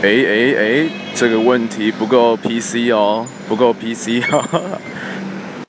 哎哎哎，这个问题不够 PC 哦，不够 PC 哦。